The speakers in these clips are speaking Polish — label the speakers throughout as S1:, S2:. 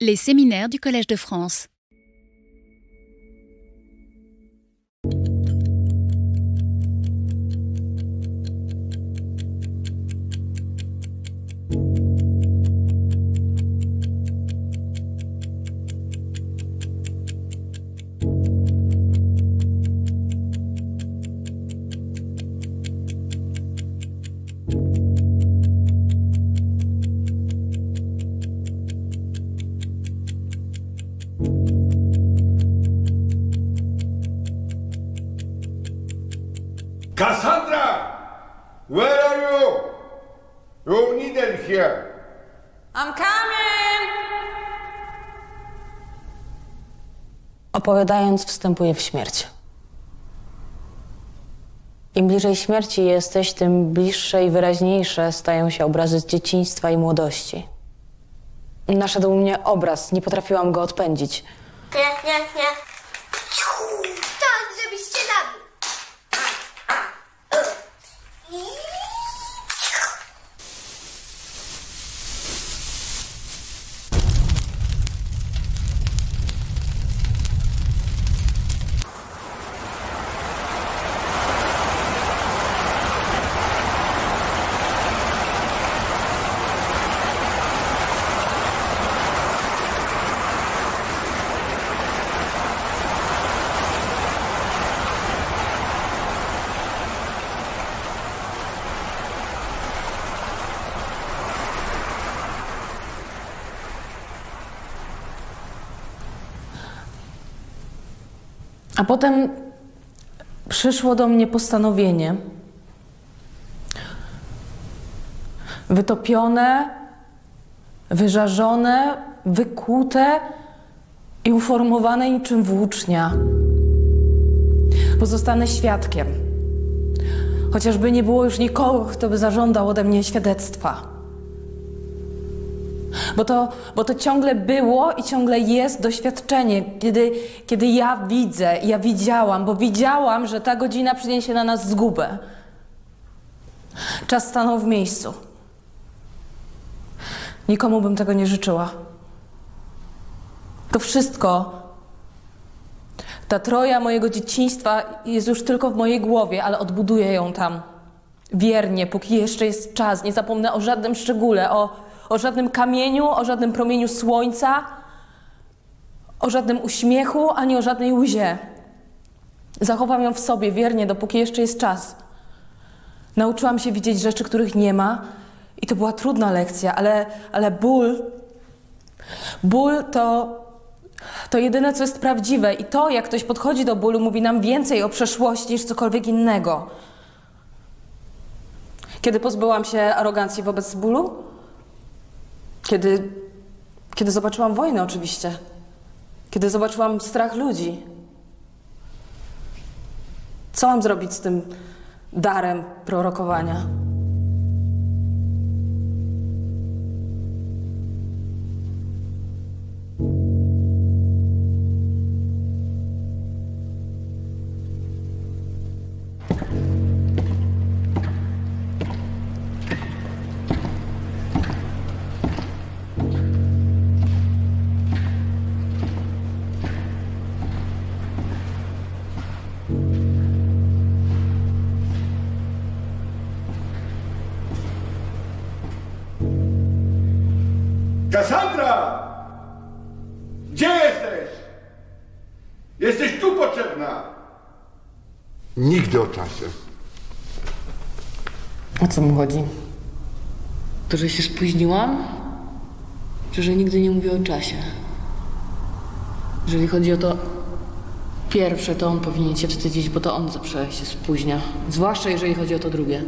S1: Les séminaires du Collège de France.
S2: Cassandra! Where are you? You needed here.
S3: I'm coming!
S4: Opowiadając, wstępuję w śmierć. Im bliżej śmierci jesteś, tym bliższe i wyraźniejsze stają się obrazy z dzieciństwa i młodości. Naszedł mnie obraz, nie potrafiłam go odpędzić.
S5: Nie, nie, nie.
S4: A potem przyszło do mnie postanowienie. Wytopione, wyżarzone, wykłute i uformowane niczym włócznia. Pozostanę świadkiem. Chociażby nie było już nikogo, kto by zażądał ode mnie świadectwa. Bo to, bo to ciągle było i ciągle jest doświadczenie, kiedy, kiedy ja widzę, ja widziałam, bo widziałam, że ta godzina przyniesie na nas zgubę. Czas stanął w miejscu. Nikomu bym tego nie życzyła. To wszystko, ta troja mojego dzieciństwa jest już tylko w mojej głowie, ale odbuduję ją tam. Wiernie, póki jeszcze jest czas. Nie zapomnę o żadnym szczególe, o, o żadnym kamieniu, o żadnym promieniu słońca, o żadnym uśmiechu, ani o żadnej łzie. Zachowam ją w sobie wiernie, dopóki jeszcze jest czas. Nauczyłam się widzieć rzeczy, których nie ma, i to była trudna lekcja, ale, ale ból, ból to, to jedyne, co jest prawdziwe. I to, jak ktoś podchodzi do bólu, mówi nam więcej o przeszłości niż cokolwiek innego. Kiedy pozbyłam się arogancji wobec bólu? Kiedy, kiedy zobaczyłam wojnę, oczywiście. Kiedy zobaczyłam strach ludzi. Co mam zrobić z tym darem prorokowania?
S2: Nigdy o czasie.
S4: O co mu chodzi? To, że się spóźniłam? Czy że nigdy nie mówię o czasie? Jeżeli chodzi o to pierwsze, to on powinien się wstydzić, bo to on zawsze się spóźnia. Zwłaszcza jeżeli chodzi o to drugie.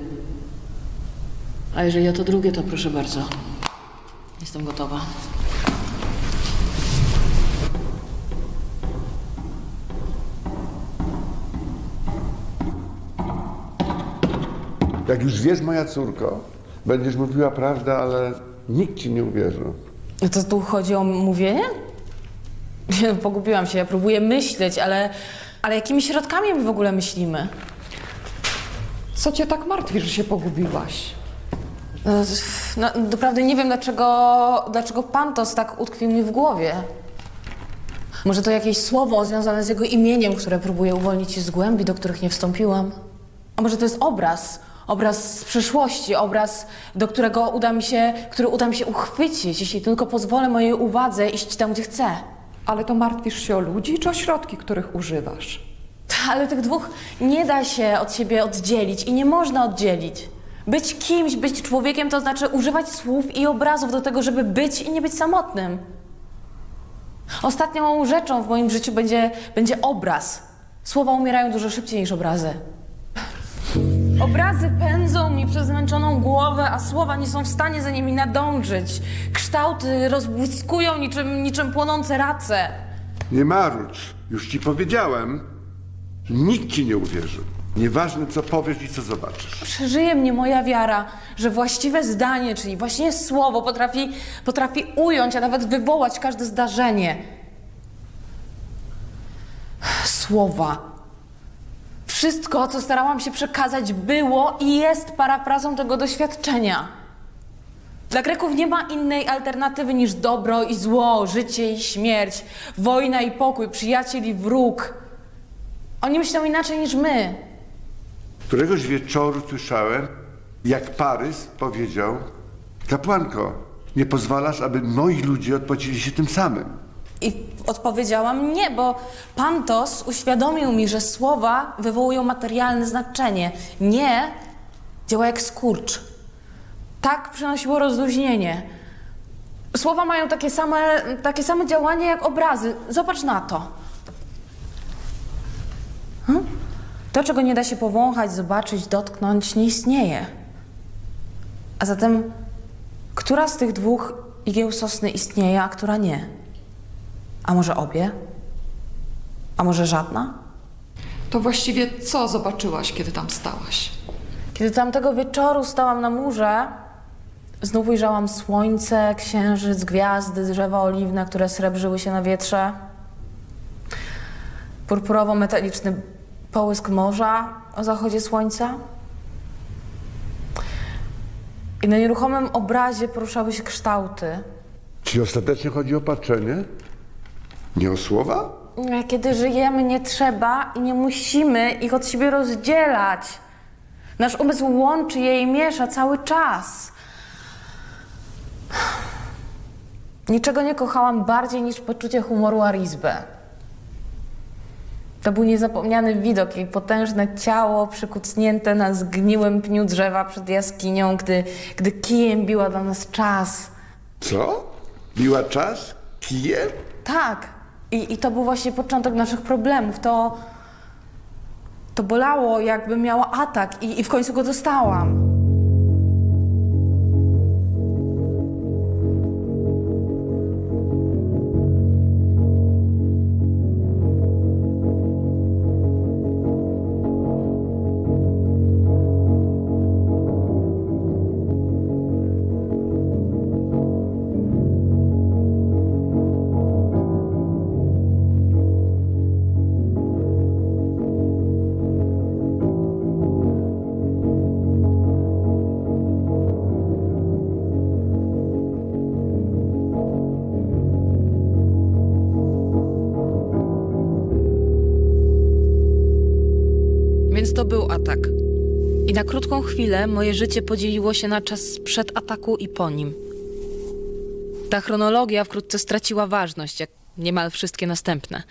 S4: A jeżeli o to drugie, to proszę bardzo. Jestem gotowa.
S2: Jak już wiesz, moja córko, będziesz mówiła prawdę, ale nikt ci nie uwierzy.
S4: No to tu chodzi o mówienie? Nie, no, Pogubiłam się, ja próbuję myśleć, ale, ale jakimi środkami my w ogóle myślimy?
S3: Co cię tak martwi, że się pogubiłaś?
S4: No, no, doprawdy nie wiem, dlaczego, dlaczego Pantos tak utkwił mi w głowie. Może to jakieś słowo związane z jego imieniem, które próbuje uwolnić się z głębi, do których nie wstąpiłam. A może to jest obraz, obraz z przyszłości, obraz, do którego uda mi się, który uda mi się uchwycić, jeśli tylko pozwolę mojej uwadze iść tam, gdzie chcę.
S3: Ale to martwisz się o ludzi czy o środki, których używasz?
S4: Ale tych dwóch nie da się od siebie oddzielić i nie można oddzielić. Być kimś, być człowiekiem to znaczy używać słów i obrazów do tego, żeby być i nie być samotnym. Ostatnią rzeczą w moim życiu będzie, będzie obraz. Słowa umierają dużo szybciej niż obrazy. Obrazy pędzą mi przez zmęczoną głowę, a słowa nie są w stanie za nimi nadążyć. Kształty rozbłyskują niczym, niczym płonące race.
S2: Nie marudź. Już ci powiedziałem. Nikt ci nie uwierzy. Nieważne, co powiesz i co zobaczysz.
S4: Przeżyje mnie moja wiara, że właściwe zdanie, czyli właśnie słowo, potrafi, potrafi ująć, a nawet wywołać każde zdarzenie. Słowa. Wszystko, co starałam się przekazać, było i jest parafrazą tego doświadczenia. Dla Greków nie ma innej alternatywy niż dobro i zło, życie i śmierć, wojna i pokój, przyjaciel i wróg. Oni myślą inaczej niż my.
S2: Któregoś wieczoru słyszałem, jak Parys powiedział: Kapłanko, nie pozwalasz, aby moi ludzie odpłacili się tym samym.
S4: I odpowiedziałam nie, bo Pantos uświadomił mi, że słowa wywołują materialne znaczenie. Nie działa jak skurcz. Tak przynosiło rozluźnienie. Słowa mają takie same, takie same działanie jak obrazy. Zobacz na to. Hm? To, czego nie da się powąchać, zobaczyć, dotknąć, nie istnieje. A zatem, która z tych dwóch igieł sosny istnieje, a która nie? A może obie? A może żadna?
S3: To właściwie co zobaczyłaś, kiedy tam stałaś?
S4: Kiedy tamtego wieczoru stałam na murze, znów ujrzałam słońce, księżyc, gwiazdy, drzewa oliwne, które srebrzyły się na wietrze. Purpurowo-metaliczny połysk morza o zachodzie słońca. I na nieruchomym obrazie poruszały się kształty.
S2: Czy ostatecznie chodzi o patrzenie? Nie o słowa?
S4: Kiedy żyjemy, nie trzeba i nie musimy ich od siebie rozdzielać. Nasz umysł łączy je i miesza cały czas. Niczego nie kochałam bardziej niż poczucie humoru Arizbę. To był niezapomniany widok, jej potężne ciało przykucnięte na zgniłym pniu drzewa przed jaskinią, gdy, gdy kijem biła dla nas czas.
S2: Co? Biła czas? Kijem?
S4: Tak. I, I to był właśnie początek naszych problemów. To, to bolało, jakbym miała atak i, i w końcu go dostałam.
S6: Był atak. I na krótką chwilę moje życie podzieliło się na czas przed ataku i po nim. Ta chronologia wkrótce straciła ważność, jak niemal wszystkie następne.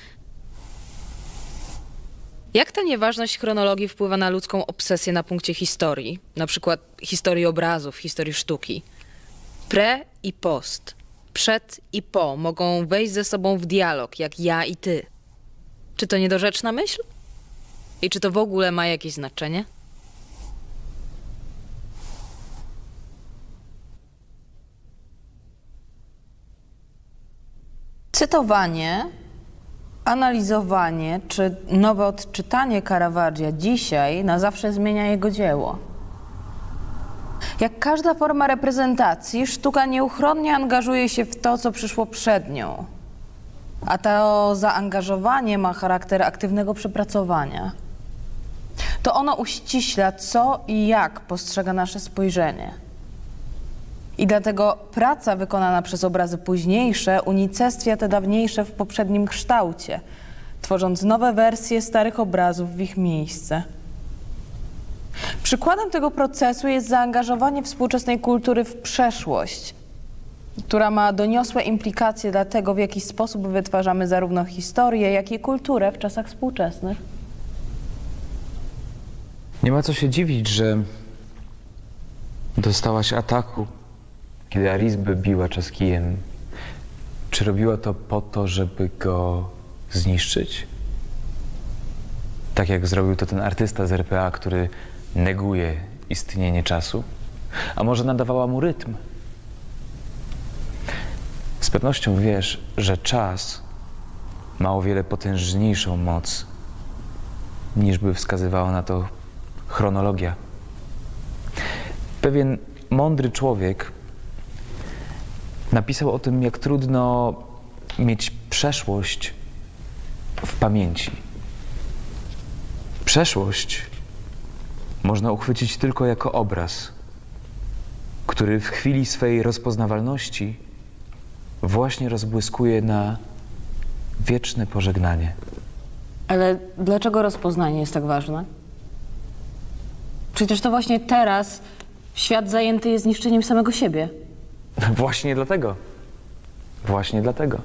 S6: Jak ta nieważność chronologii wpływa na ludzką obsesję na punkcie historii, na przykład historii obrazów, historii sztuki? Pre i post, przed i po mogą wejść ze sobą w dialog, jak ja i ty. Czy to niedorzeczna myśl? I czy to w ogóle ma jakieś znaczenie?
S7: Cytowanie, analizowanie czy nowe odczytanie Caravaggia dzisiaj na zawsze zmienia jego dzieło. Jak każda forma reprezentacji, sztuka nieuchronnie angażuje się w to, co przyszło przed nią. A to zaangażowanie ma charakter aktywnego przepracowania. To ono uściśla, co i jak postrzega nasze spojrzenie.
S8: I dlatego praca wykonana przez obrazy późniejsze unicestwia te dawniejsze w poprzednim kształcie, tworząc nowe wersje starych obrazów w ich miejsce. Przykładem tego procesu jest zaangażowanie współczesnej kultury w przeszłość, która ma doniosłe implikacje dla tego, w jaki sposób wytwarzamy zarówno historię, jak i kulturę w czasach współczesnych.
S9: Nie ma co się dziwić, że dostałaś ataku, kiedy Arizby biła czaskijem. Czy robiła to po to, żeby go zniszczyć? Tak jak zrobił to ten artysta z RPA, który neguje istnienie czasu? A może nadawała mu rytm? Z pewnością wiesz, że czas ma o wiele potężniejszą moc, niż by wskazywała na to chronologia. Pewien mądry człowiek napisał o tym, jak trudno mieć przeszłość w pamięci. Przeszłość można uchwycić tylko jako obraz, który w chwili swej rozpoznawalności właśnie rozbłyskuje na wieczne pożegnanie.
S8: Ale dlaczego rozpoznanie jest tak ważne? Przecież to właśnie teraz świat zajęty jest niszczeniem samego siebie.
S9: Właśnie dlatego. Właśnie dlatego.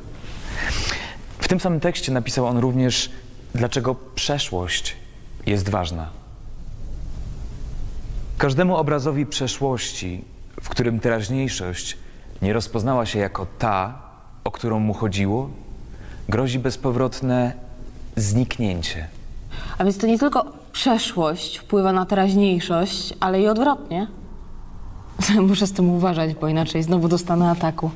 S9: W tym samym tekście napisał on również, dlaczego przeszłość jest ważna. Każdemu obrazowi przeszłości, w którym teraźniejszość nie rozpoznała się jako ta, o którą mu chodziło, grozi bezpowrotne zniknięcie.
S8: A więc to nie tylko przeszłość wpływa na teraźniejszość, ale i odwrotnie. Muszę z tym uważać, bo inaczej znowu dostanę ataku.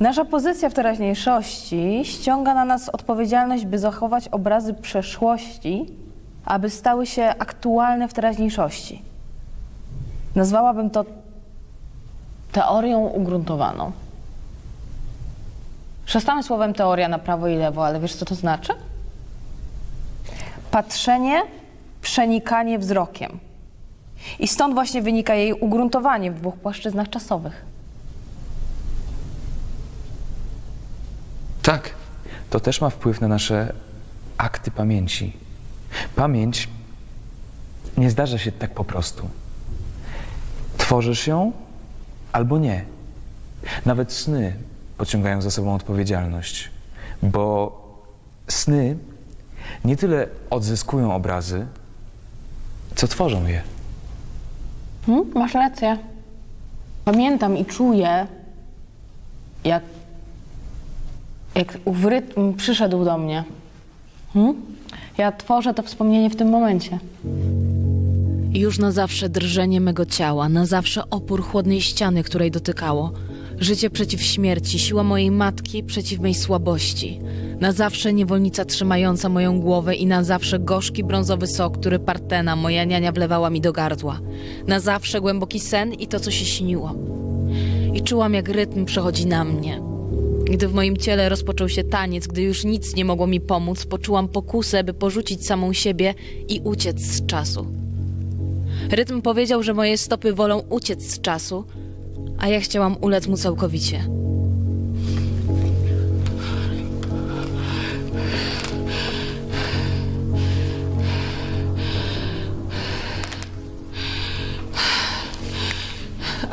S8: Nasza pozycja w teraźniejszości ściąga na nas odpowiedzialność, by zachować obrazy przeszłości, aby stały się aktualne w teraźniejszości. Nazwałabym to teorią ugruntowaną. Przestamy słowem teoria na prawo i lewo, ale wiesz co to znaczy? Patrzenie, przenikanie wzrokiem. I stąd właśnie wynika jej ugruntowanie w dwóch płaszczyznach czasowych.
S9: Tak, to też ma wpływ na nasze akty pamięci. Pamięć nie zdarza się tak po prostu. Tworzysz ją albo nie. Nawet sny pociągają za sobą odpowiedzialność, bo sny nie tyle odzyskują obrazy, co tworzą je.
S8: Hmm, masz rację. Pamiętam i czuję, jak, jak ów rytm przyszedł do mnie. Hmm? Ja tworzę to wspomnienie w tym momencie.
S4: Już na zawsze drżenie mego ciała, na zawsze opór chłodnej ściany, której dotykało. Życie przeciw śmierci, siła mojej matki przeciw mej słabości. Na zawsze niewolnica trzymająca moją głowę i na zawsze gorzki brązowy sok, który Partena, moja niania, wlewała mi do gardła. Na zawsze głęboki sen i to, co się śniło. I czułam, jak rytm przechodzi na mnie. Gdy w moim ciele rozpoczął się taniec, gdy już nic nie mogło mi pomóc, poczułam pokusę, by porzucić samą siebie i uciec z czasu. Rytm powiedział, że moje stopy wolą uciec z czasu, a ja chciałam ulec mu całkowicie.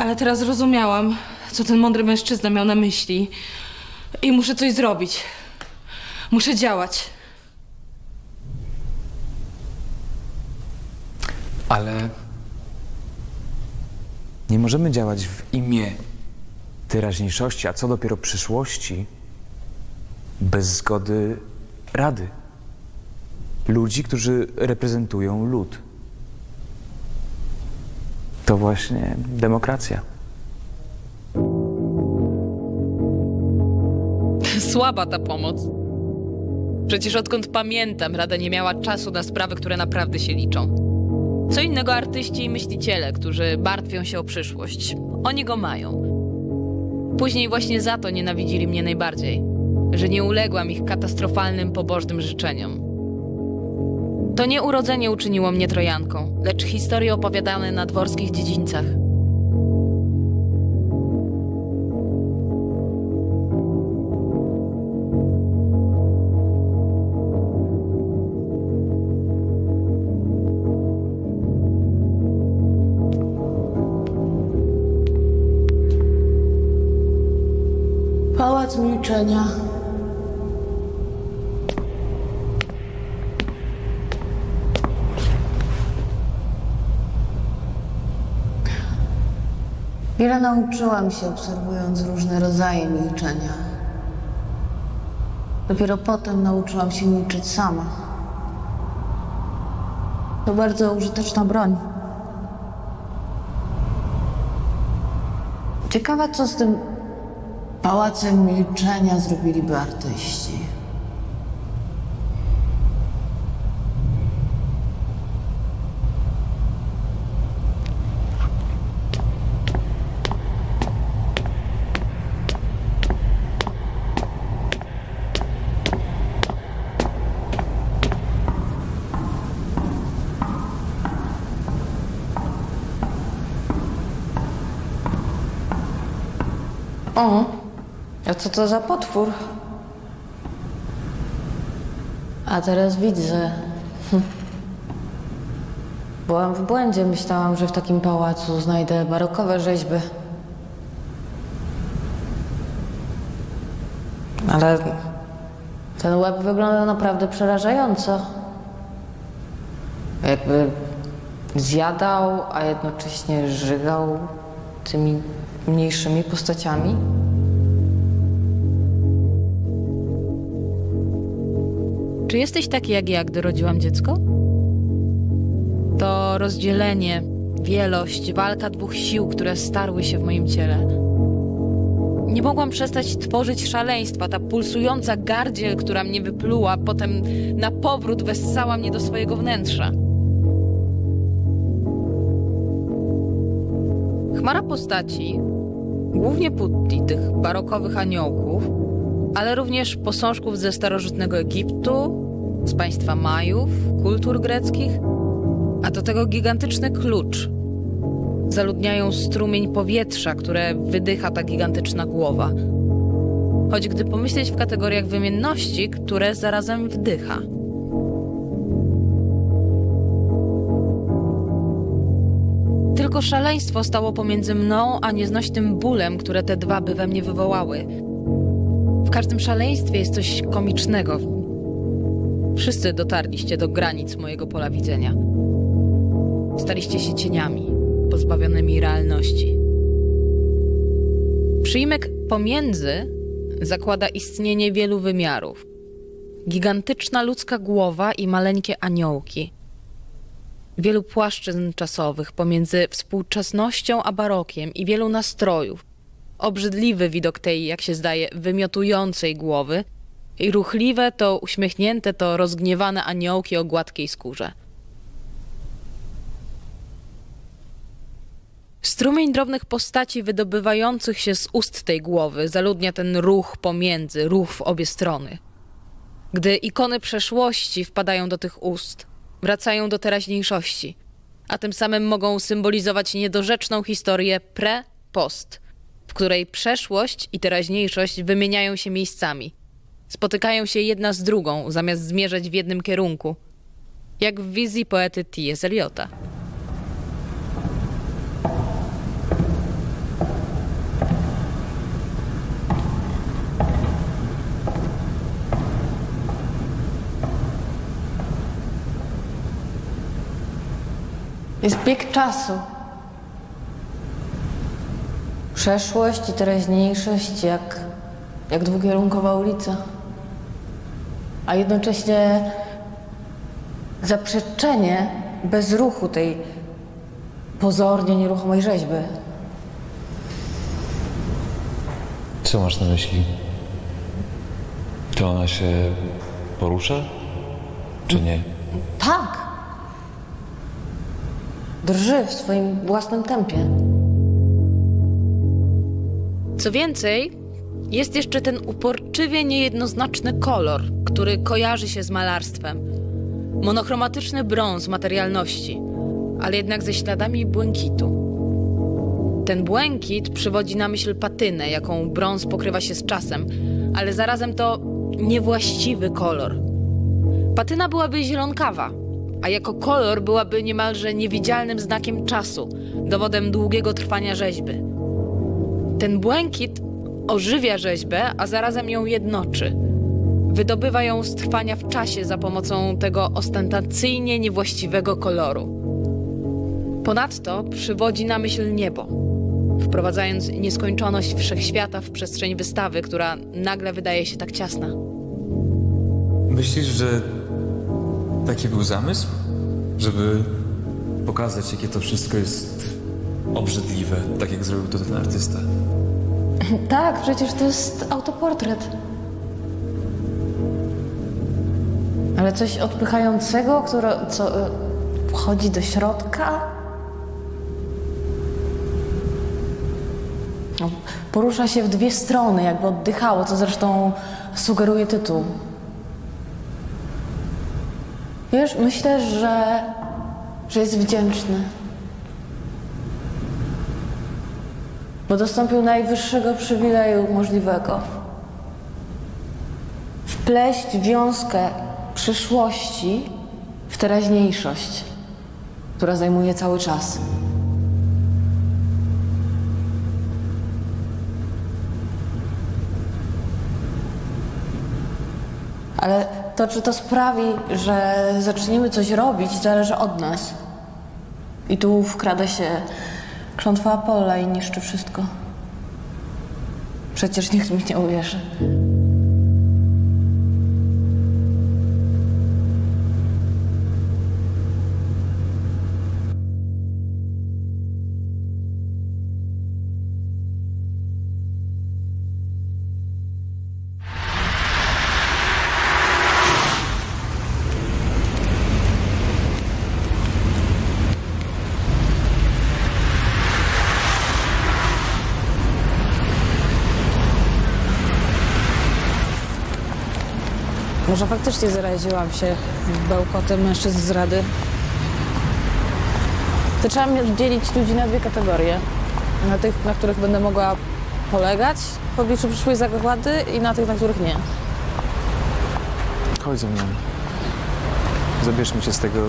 S10: Ale teraz zrozumiałam, co ten mądry mężczyzna miał na myśli. I muszę coś zrobić. Muszę działać.
S9: Ale nie możemy działać w imię teraźniejszości, a co dopiero przyszłości, bez zgody Rady. Ludzi, którzy reprezentują lud. To właśnie demokracja.
S4: Słaba ta pomoc. Przecież odkąd pamiętam, Rada nie miała czasu na sprawy, które naprawdę się liczą. Co innego artyści i myśliciele, którzy martwią się o przyszłość. Oni go mają. Później właśnie za to nienawidzili mnie najbardziej, że nie uległam ich katastrofalnym, pobożnym życzeniom. To nie urodzenie uczyniło mnie Trojanką, lecz historie opowiadane na dworskich dziedzińcach.
S8: Pałac Milczenia. Wiele nauczyłam się obserwując różne rodzaje milczenia. Dopiero potem nauczyłam się milczeć sama. To bardzo użyteczna broń. Ciekawe, co z tym pałacem milczenia zrobiliby artyści. O, a co to za potwór? A teraz widzę. Byłam w błędzie. Myślałam, że w takim pałacu znajdę barokowe rzeźby. Ale ten łeb wygląda naprawdę przerażająco. Jakby zjadał, a jednocześnie żygał tymi mniejszymi postaciami.
S4: Czy jesteś taki jak ja, gdy rodziłam dziecko? To rozdzielenie, wielość, walka dwóch sił, które starły się w moim ciele. Nie mogłam przestać tworzyć szaleństwa. Ta pulsująca gardziel, która mnie wypluła, potem na powrót wessała mnie do swojego wnętrza. Chmara postaci, głównie putti, tych barokowych aniołków, ale również posążków ze starożytnego Egiptu, z państwa Majów, kultur greckich, a do tego gigantyczny klucz. Zaludniają strumień powietrza, które wydycha ta gigantyczna głowa. Choć gdy pomyśleć w kategoriach wymienności, które zarazem wdycha. Tylko szaleństwo stało pomiędzy mną a nieznośnym bólem, które te dwa by we mnie wywołały. W każdym szaleństwie jest coś komicznego. Wszyscy dotarliście do granic mojego pola widzenia. Staliście się cieniami, pozbawionymi realności. Przyjmek pomiędzy zakłada istnienie wielu wymiarów. Gigantyczna ludzka głowa i maleńkie aniołki. Wielu płaszczyzn czasowych pomiędzy współczesnością a barokiem i wielu nastrojów. Obrzydliwy widok tej, jak się zdaje, wymiotującej głowy i ruchliwe to uśmiechnięte to rozgniewane aniołki o gładkiej skórze. Strumień drobnych postaci wydobywających się z ust tej głowy zaludnia ten ruch pomiędzy, ruch w obie strony. Gdy ikony przeszłości wpadają do tych ust, wracają do teraźniejszości, a tym samym mogą symbolizować niedorzeczną historię pre-post, w której przeszłość i teraźniejszość wymieniają się miejscami. Spotykają się jedna z drugą, zamiast zmierzać w jednym kierunku, jak w wizji poety T.S. Eliota.
S8: Jest bieg czasu. Przeszłość i teraźniejszość jak, jak dwukierunkowa ulica. A jednocześnie zaprzeczenie bez ruchu tej pozornie nieruchomej rzeźby.
S9: Co masz na myśli? Czy ona się porusza? Czy nie?
S8: Tak. Drży w swoim własnym tempie.
S4: Co więcej, jest jeszcze ten uporczywie niejednoznaczny kolor, który kojarzy się z malarstwem. Monochromatyczny brąz materialności, ale jednak ze śladami błękitu. Ten błękit przywodzi na myśl patynę, jaką brąz pokrywa się z czasem, ale zarazem to niewłaściwy kolor. Patyna byłaby zielonkawa, a jako kolor byłaby niemalże niewidzialnym znakiem czasu, dowodem długiego trwania rzeźby. Ten błękit
S11: ożywia rzeźbę, a zarazem ją jednoczy. Wydobywa ją z trwania w czasie za pomocą tego ostentacyjnie niewłaściwego koloru. Ponadto przywodzi na myśl niebo, wprowadzając nieskończoność wszechświata w przestrzeń wystawy, która nagle wydaje się tak ciasna.
S12: Myślisz, że taki był zamysł? Żeby pokazać, jakie to wszystko jest obrzydliwe, tak jak zrobił to ten artysta.
S13: Tak, przecież to jest autoportret. Ale coś odpychającego, które co, y, wchodzi do środka? No, porusza się w dwie strony, jakby oddychało, co zresztą sugeruje tytuł. Wiesz, myślę, że, że jest wdzięczny. Bo dostąpił najwyższego przywileju możliwego. Wpleść wiązkę przyszłości w teraźniejszość, która zajmuje cały czas. Ale to, czy to sprawi, że zaczniemy coś robić, zależy od nas. I tu wkrada się klątwa Apolla i niszczy wszystko. Przecież nikt mi nie uwierzy.
S4: Może faktycznie zaraziłam się bełkotem mężczyzn z rady. To trzeba mi- dzielić ludzi na dwie kategorie. Na tych, na których będę mogła polegać w obliczu przyszłej zagłady i na tych, na których nie.
S9: Chodź ze mną. Zabierzmy cię z tego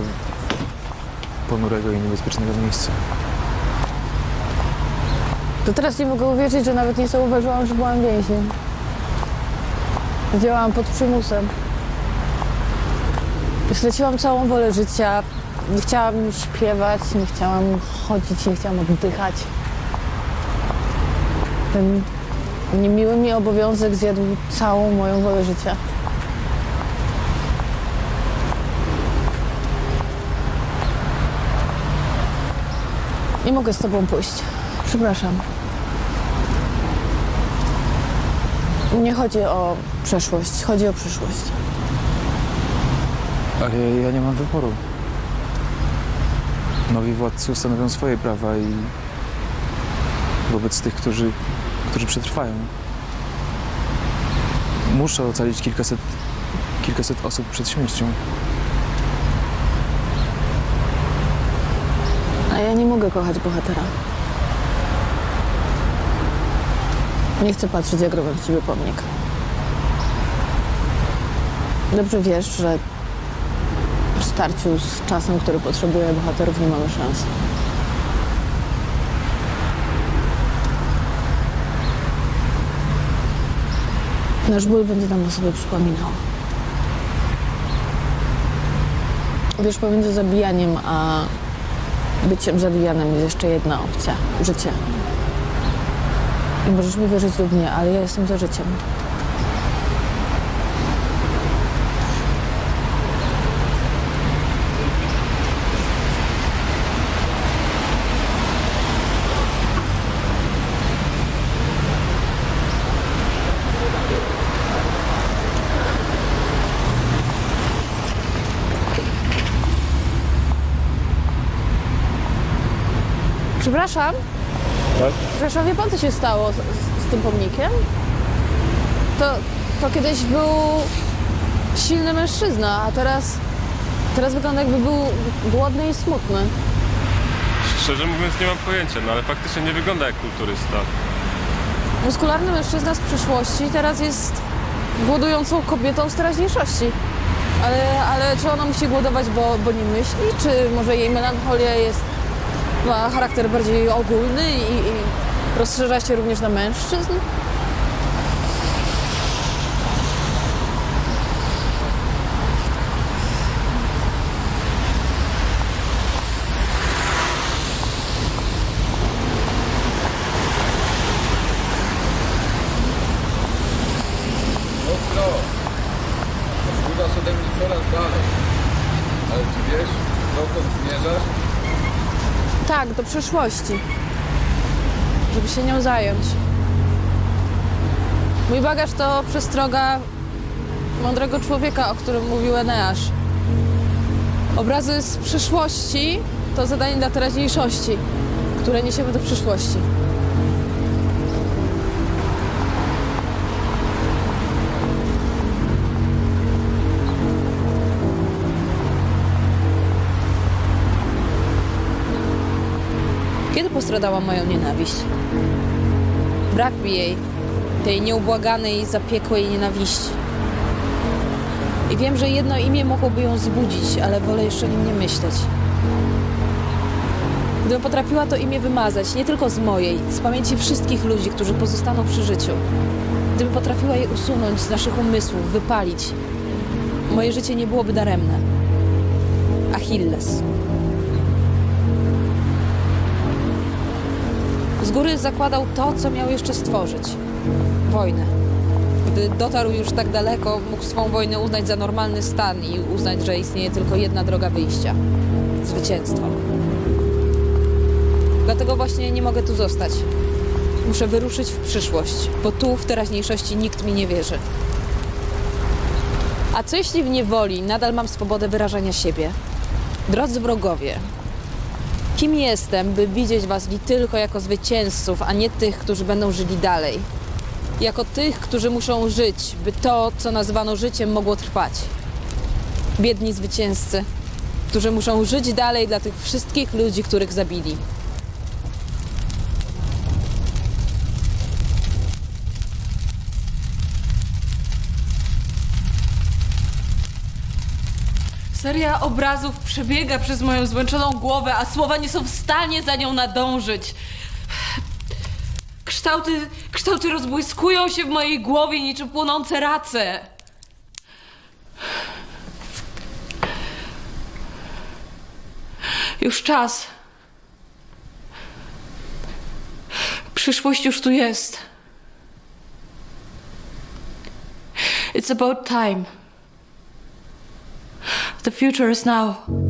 S9: ponurego i niebezpiecznego miejsca.
S4: To teraz nie mogę uwierzyć, że nawet nie zauważyłam, że byłam więźniem. Działałam pod przymusem. Straciłam całą wolę życia. Nie chciałam śpiewać, nie chciałam chodzić, nie chciałam oddychać. Ten niemiły mi obowiązek zjadł całą moją wolę życia. Nie mogę z tobą pójść. Przepraszam. Nie chodzi o przeszłość, chodzi o przyszłość.
S9: Ale ja, nie mam wyboru. Nowi władcy ustanowią swoje prawa i wobec tych, którzy, którzy przetrwają. Muszę ocalić kilkaset, kilkaset osób przed śmiercią.
S4: A ja nie mogę kochać bohatera. Nie chcę patrzeć, jak robią z ciebie pomnik. Dobrze wiesz, że starciu z czasem, który potrzebuje bohaterów, nie mamy szans. Nasz ból będzie nam o sobie przypominał. Wiesz, pomiędzy zabijaniem a byciem zabijanym jest jeszcze jedna opcja życie. I możesz mi wierzyć lub nie, ale ja jestem za życiem. Przepraszam.
S9: Tak?
S4: Przepraszam, wie pan, co się stało z, z, z tym pomnikiem? To, to kiedyś był silny mężczyzna, a teraz, teraz wygląda jakby był głodny i smutny.
S14: Szczerze mówiąc nie mam pojęcia, no ale faktycznie nie wygląda jak kulturysta.
S4: Muskularny mężczyzna z przyszłości teraz jest głodującą kobietą z teraźniejszości. Ale, ale czy ona musi głodować, bo, bo nie myśli? Czy może jej melancholia jest, ma charakter bardziej ogólny i, i rozszerza się również na mężczyzn?
S15: Ostro! Zbudasz ode mnie coraz dalej. Ale czy wiesz, dokąd zmierzasz?
S16: Tak, do przyszłości. Żeby się nią zająć. Mój bagaż to przestroga mądrego człowieka, o którym mówił Eneasz. Obrazy z przyszłości to zadanie dla teraźniejszości, które niesiemy do przyszłości.
S4: Kiedy postradała moją nienawiść? Brak mi jej, tej nieubłaganej, zapiekłej nienawiści. I wiem, że jedno imię mogłoby ją zbudzić, ale wolę jeszcze o nim nie myśleć. Gdybym potrafiła to imię wymazać, nie tylko z mojej, z pamięci wszystkich ludzi, którzy pozostaną przy życiu. Gdybym potrafiła je usunąć z naszych umysłów, wypalić, moje życie nie byłoby daremne. Achilles. Z góry zakładał to, co miał jeszcze stworzyć wojnę. Gdy dotarł już tak daleko, mógł swą wojnę uznać za normalny stan i uznać, że istnieje tylko jedna droga wyjścia zwycięstwo. Dlatego właśnie nie mogę tu zostać. Muszę wyruszyć w przyszłość, bo tu w teraźniejszości nikt mi nie wierzy. A co jeśli w niewoli nadal mam swobodę wyrażania siebie? Drodzy wrogowie, Kim jestem, by widzieć was tylko jako zwycięzców, a nie tych, którzy będą żyli dalej? Jako tych, którzy muszą żyć, by to, co nazwano życiem, mogło trwać. Biedni zwycięzcy, którzy muszą żyć dalej dla tych wszystkich ludzi, których zabili.
S16: Seria obrazów przebiega przez moją zmęczoną głowę, a słowa nie są w stanie za nią nadążyć. Kształty, kształty rozbłyskują się w mojej głowie niczym płonące race. Już czas. Przyszłość już tu jest. It's about time. The future is now.